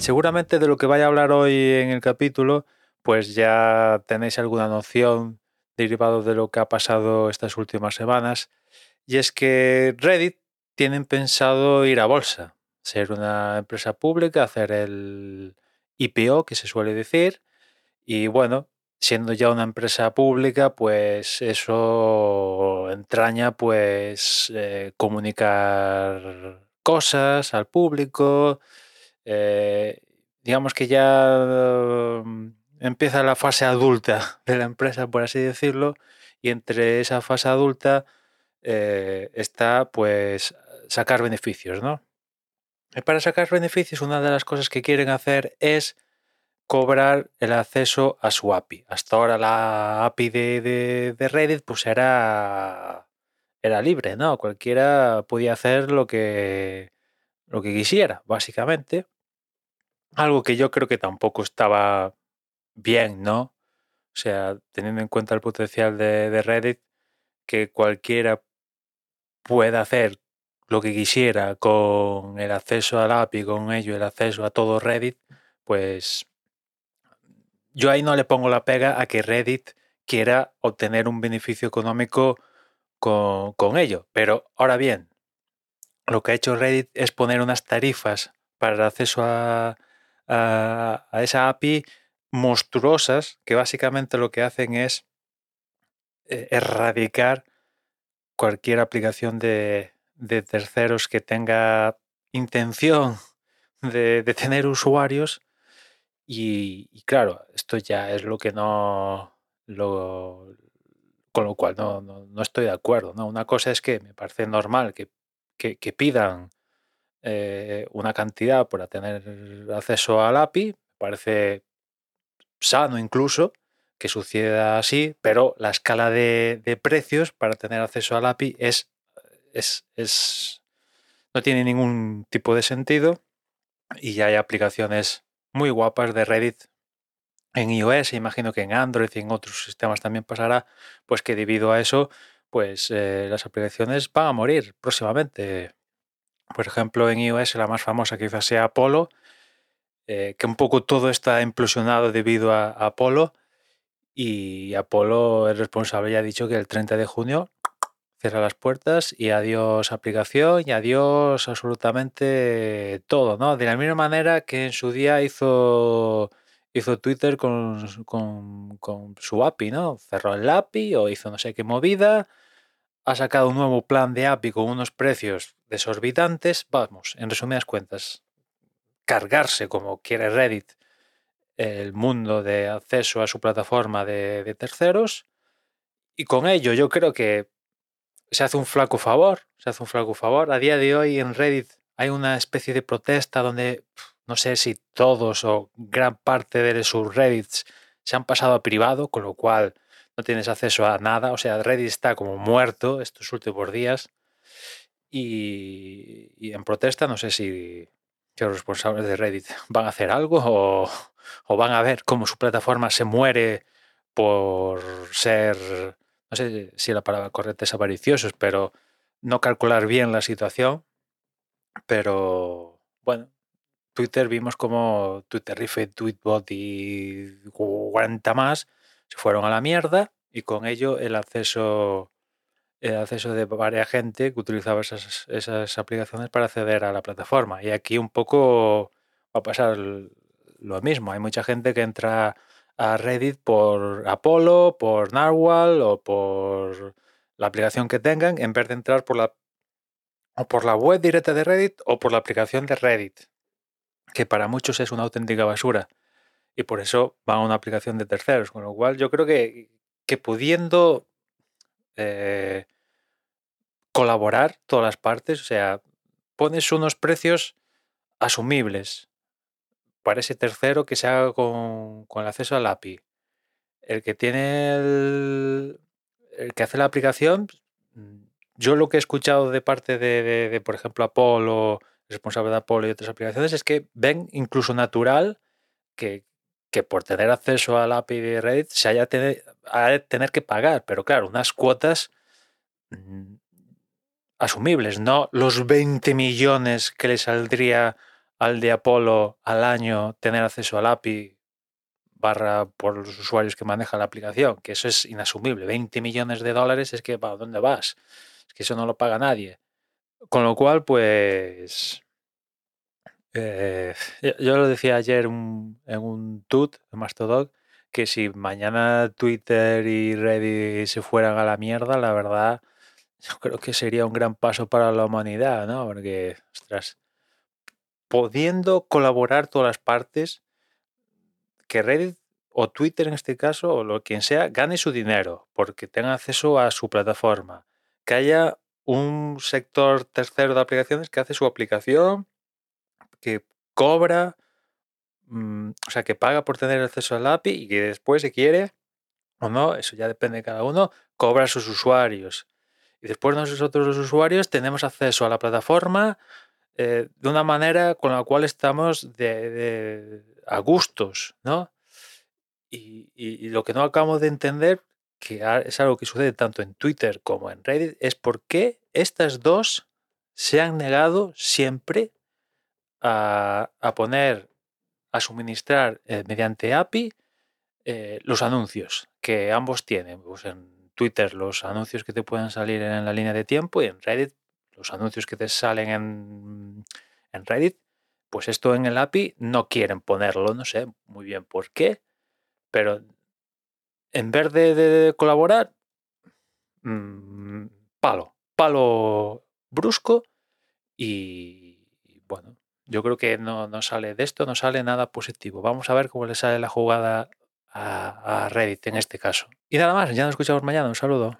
seguramente de lo que vaya a hablar hoy en el capítulo, pues ya tenéis alguna noción derivado de lo que ha pasado estas últimas semanas. Y es que Reddit tienen pensado ir a bolsa, ser una empresa pública, hacer el IPO, que se suele decir. Y bueno, siendo ya una empresa pública, pues eso entraña pues eh, comunicar cosas al público. Eh, digamos que ya mm, empieza la fase adulta de la empresa, por así decirlo, y entre esa fase adulta eh, está pues sacar beneficios, ¿no? Para sacar beneficios, una de las cosas que quieren hacer es cobrar el acceso a su API. Hasta ahora la API de, de, Reddit pues era, era libre, ¿no? Cualquiera podía hacer lo que, lo que quisiera, básicamente. Algo que yo creo que tampoco estaba bien, ¿no? O sea, teniendo en cuenta el potencial de, de Reddit, que cualquiera pueda hacer lo que quisiera con el acceso al API, con ello el acceso a todo Reddit, pues yo ahí no le pongo la pega a que Reddit quiera obtener un beneficio económico con, ello. Pero ahora bien, lo que ha hecho Reddit es poner unas tarifas para el acceso a, a, esa API monstruosas que básicamente lo que hacen es eh, erradicar cualquier aplicación de, de terceros que tenga intención de, de tener usuarios y, claro, esto ya es lo que no. Lo, con lo cual no, no, estoy de acuerdo. ¿no? Una cosa es que me parece normal que, que, pidan eh, una cantidad para tener acceso al API, parece sano incluso que suceda así, pero la escala de, de precios para tener acceso al API es, es, es, no tiene ningún tipo de sentido y ya hay aplicaciones muy guapas de Reddit en iOS, imagino que en Android y en otros sistemas también pasará, pues que debido a eso, pues eh, las aplicaciones van a morir próximamente. Por ejemplo, en iOS la más famosa quizás sea Apollo, eh, que un poco todo está implosionado debido a, a Apollo y Apollo, el responsable, ya ha dicho que el 30 de junio cierra las puertas y adiós aplicación y adiós absolutamente todo, ¿no? De la misma manera que en su día hizo, hizo Twitter con, con, su API, ¿no? Cerró el API o hizo no sé qué movida, ha sacado un nuevo plan de API con unos precios desorbitantes, vamos, en resumidas cuentas, cargarse como quiere Reddit el mundo de acceso a su plataforma de, terceros. Y con ello yo creo que se hace un flaco favor, se hace un flaco favor. A día de hoy en Reddit hay una especie de protesta donde no sé si todos o gran parte de sus Reddits se han pasado a privado, con lo cual no tienes acceso a nada. O sea, Reddit está como muerto estos últimos días. Y, en protesta no sé si, los responsables de Reddit van a hacer algo o, o van a ver cómo su plataforma se muere por ser no sé si la palabra correcta es avariciosos, pero no calcular bien la situación. Pero bueno, Twitter vimos como Twitterife, Tweetbot y 40 más se fueron a la mierda y con ello el acceso el acceso de varias gente que utilizaba esas, esas aplicaciones para acceder a la plataforma. Y aquí un poco va a pasar lo mismo. Hay mucha gente que entra a Reddit por Apollo, por Narwhal o por la aplicación que tengan, en vez de entrar por la, o por la web directa de Reddit o por la aplicación de Reddit, que para muchos es una auténtica basura. Y por eso van a una aplicación de terceros. Con lo cual yo creo que, que pudiendo eh, colaborar todas las partes, o sea, pones unos precios asumibles para ese tercero que se haga con, el acceso al API. El que tiene el, que hace la aplicación, yo lo que he escuchado de parte de, por ejemplo, Apolo, responsable de Apolo y otras aplicaciones, es que ven incluso natural que, que por tener acceso al API de Reddit se haya tener, tener que pagar, pero claro, unas cuotas mm, asumibles, no los 20 millones que le saldría al de Apolo al año tener acceso al API barra por los usuarios que maneja la aplicación, que eso es inasumible. 20 millones de dólares es que, ¿para dónde vas? Es que eso no lo paga nadie. Con lo cual, pues... eh, yo- lo decía ayer en un tut en Mastodon, que si mañana Twitter y Reddit se fueran a la mierda, la verdad, yo creo que sería un gran paso para la humanidad, ¿no? Porque, ostras, pudiendo colaborar todas las partes, que Reddit o Twitter en este caso, o lo quien sea, gane su dinero porque tenga acceso a su plataforma. Que haya un sector tercero de aplicaciones que hace su aplicación, que cobra, mm, o sea, que paga por tener acceso al API y que después, si quiere o no, eso ya depende de cada uno, cobra a sus usuarios. Y después nosotros los usuarios tenemos acceso a la plataforma eh, de una manera con la cual estamos de, a gustos, ¿no? Y, y- lo que no acabamos de entender, que es algo que sucede tanto en Twitter como en Reddit, es por qué estas dos se han negado siempre a, poner, a suministrar eh, mediante API eh, los anuncios que ambos tienen. Pues en Twitter los anuncios que te pueden salir en la línea de tiempo y en Reddit los anuncios que te salen en, Reddit. Pues esto en el API no quieren ponerlo, no sé muy bien por qué, pero en vez de, de colaborar, mm, palo, palo brusco y, y bueno, yo creo que no, no sale de esto, no sale nada positivo. Vamos a ver cómo le sale la jugada a, a Reddit en este caso. Y nada más, ya nos escuchamos mañana. Un saludo.